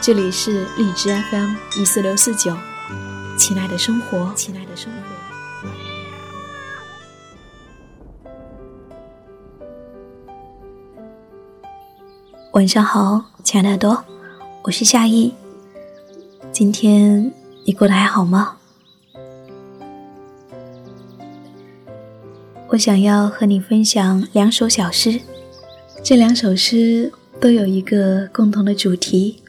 这里是荔枝 FM 一四六四九，亲爱的生活，亲爱的生活。晚上好，亲爱的耳朵，我是夏意。今天你过得还好吗？我想要和你分享两首小诗，这两首诗都有一个共同的主题。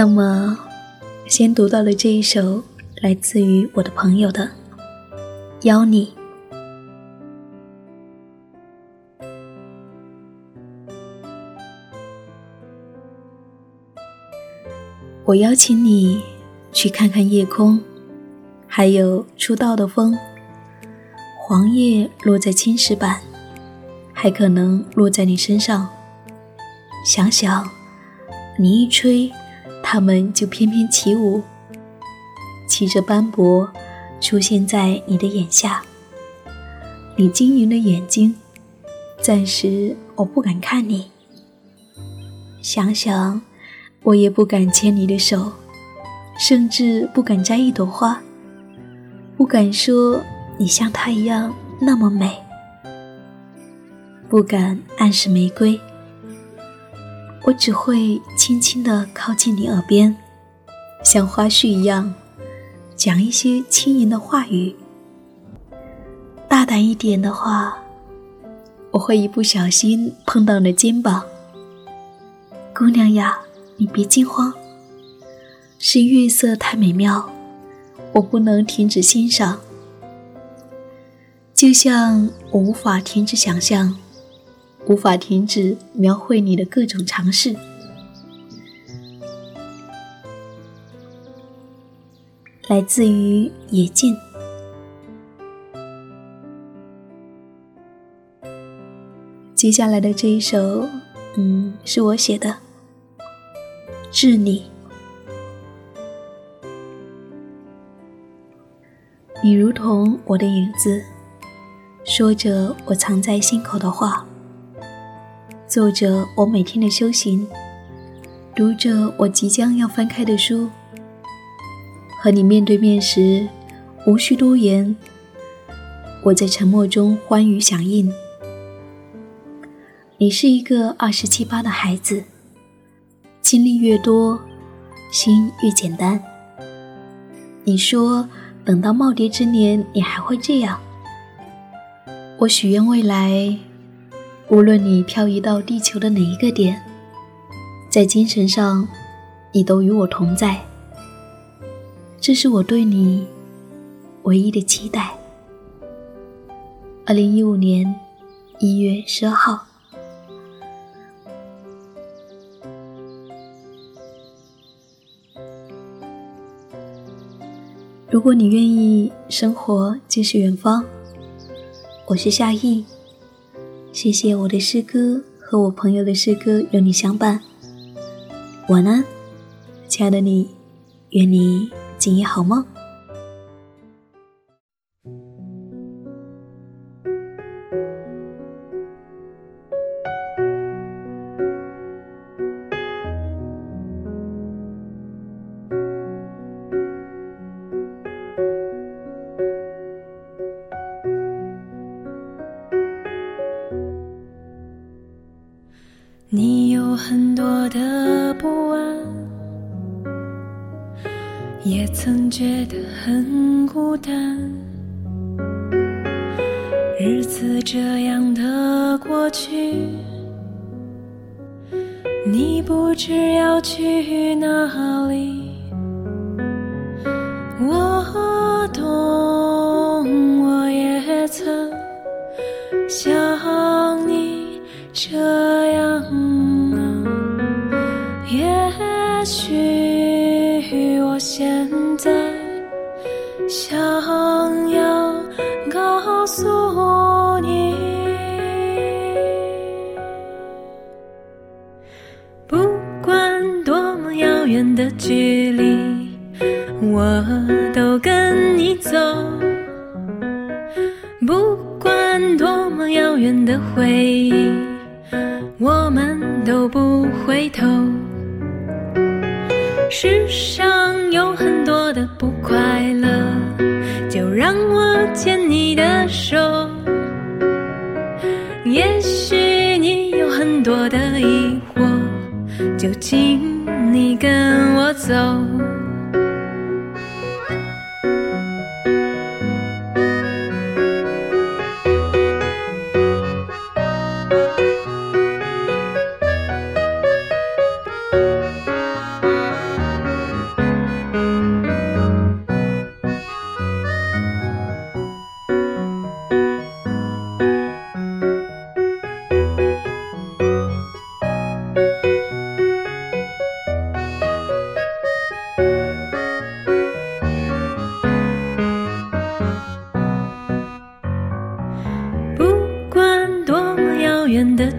那么，先读到了这一首来自于我的朋友的《邀你》。我邀请你去看看夜空，还有初到的风。黄叶落在青石板，还可能落在你身上。想想，你一吹。他们就翩翩起舞，骑着斑驳，出现在你的眼下。你晶莹的眼睛，暂时我不敢看你。想想，我也不敢牵你的手，甚至不敢摘一朵花，不敢说你像她一样那么美，不敢暗示玫瑰。我只会轻轻地靠近你耳边，像花絮一样，讲一些轻盈的话语。大胆一点的话，我会一不小心碰到你的肩膀。姑娘呀，你别惊慌，是月色太美妙，我不能停止欣赏。就像我无法停止想象。无法停止描绘你的各种尝试。来自于野径。接下来的这一首，嗯，是我写的，《致你》。你如同我的影子，说着我藏在心口的话。做着我每天的修行，读着我即将要翻开的书，和你面对面时，无需多言。我在沉默中欢愉响应。你是一个二十七八的孩子，经历越多，心越简单。你说等到耄耋之年，你还会这样。我许愿未来。无论你漂移到地球的哪一个点，在精神上，你都与我同在。这是我对你唯一的期待。二零一五年一月十二号。如果你愿意，生活就是远方。我是夏意。谢谢我的诗歌和我朋友的诗歌有你相伴。晚安，亲爱的你，愿你今夜好梦。你有很多的不安，也曾觉得很孤单。日子这样的过去，你不知要去哪里。我懂，我也曾想距离，我都跟你走。不管多么遥远的回忆，我们都不回头。世上有很多的不快乐，就让我牵你的手。也许你有很多的疑惑，就请你跟我走。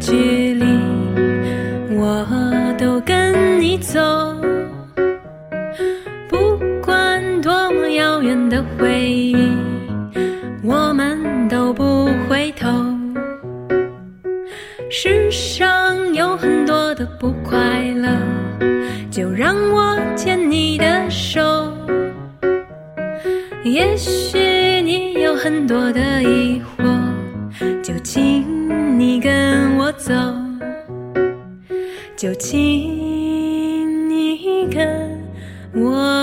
距离，我都跟你走。不管多么遥远的回忆，我们都不回头。世上有很多的不快乐，就让我牵你的手。也许你有很多的疑惑，走，就请你跟我。